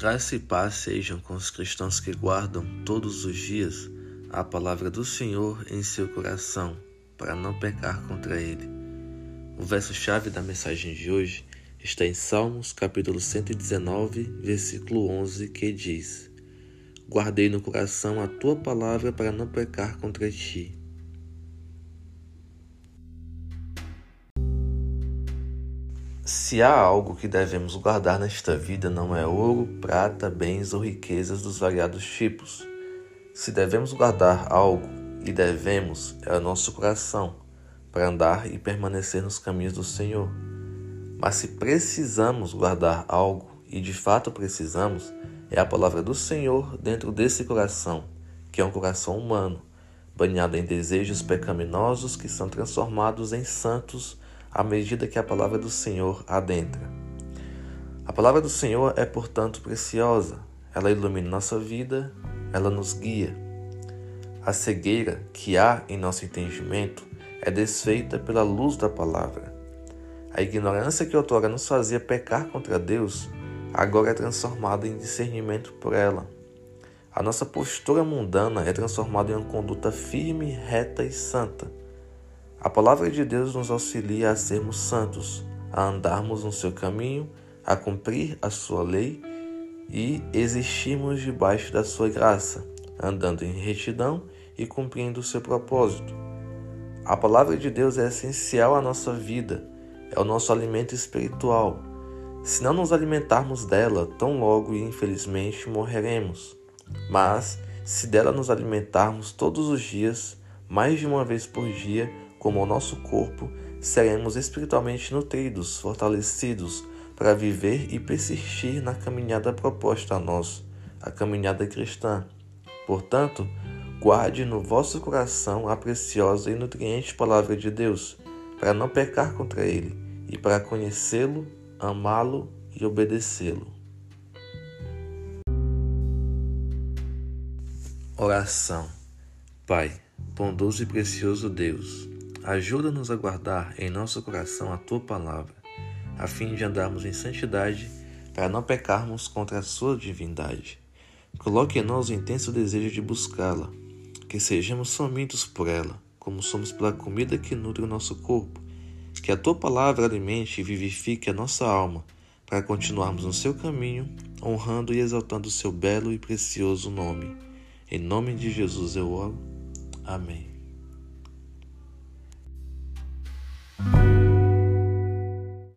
Graça e paz sejam com os cristãos que guardam todos os dias a palavra do Senhor em seu coração, para não pecar contra ele. O verso-chave da mensagem de hoje está em Salmos, capítulo 119, versículo 11, que diz: Guardei no coração a tua palavra para não pecar contra ti. Se há algo que devemos guardar nesta vida, não é ouro, prata, bens ou riquezas dos variados tipos. Se devemos guardar algo, e devemos, é o nosso coração, para andar e permanecer nos caminhos do Senhor. Mas se precisamos guardar algo, e de fato precisamos, é a palavra do Senhor dentro desse coração, que é um coração humano, banhado em desejos pecaminosos que são transformados em santos à medida que a palavra do Senhor adentra. A palavra do Senhor é, portanto, preciosa. Ela ilumina nossa vida, ela nos guia. A cegueira que há em nosso entendimento é desfeita pela luz da palavra. A ignorância que outrora nos fazia pecar contra Deus, agora é transformada em discernimento por ela. A nossa postura mundana é transformada em uma conduta firme, reta e santa. A palavra de Deus nos auxilia a sermos santos, a andarmos no seu caminho, a cumprir a sua lei e existirmos debaixo da sua graça, andando em retidão e cumprindo o seu propósito. A palavra de Deus é essencial à nossa vida, é o nosso alimento espiritual. Se não nos alimentarmos dela, tão logo e infelizmente morreremos. Mas, se dela nos alimentarmos todos os dias, mais de uma vez por dia, como o nosso corpo, seremos espiritualmente nutridos, fortalecidos para viver e persistir na caminhada proposta a nós, a caminhada cristã. Portanto, guarde no vosso coração a preciosa e nutriente palavra de Deus, para não pecar contra ele e para conhecê-lo, amá-lo e obedecê-lo. Oração Pai, bondoso e precioso Deus, Ajuda-nos a guardar em nosso coração a tua palavra, a fim de andarmos em santidade, para não pecarmos contra a sua divindade. Coloque em nós o intenso desejo de buscá-la, que sejamos famintos por ela, como somos pela comida que nutre o nosso corpo. Que a tua palavra alimente e vivifique a nossa alma, para continuarmos no seu caminho, honrando e exaltando o seu belo e precioso nome. Em nome de Jesus eu oro. Amém.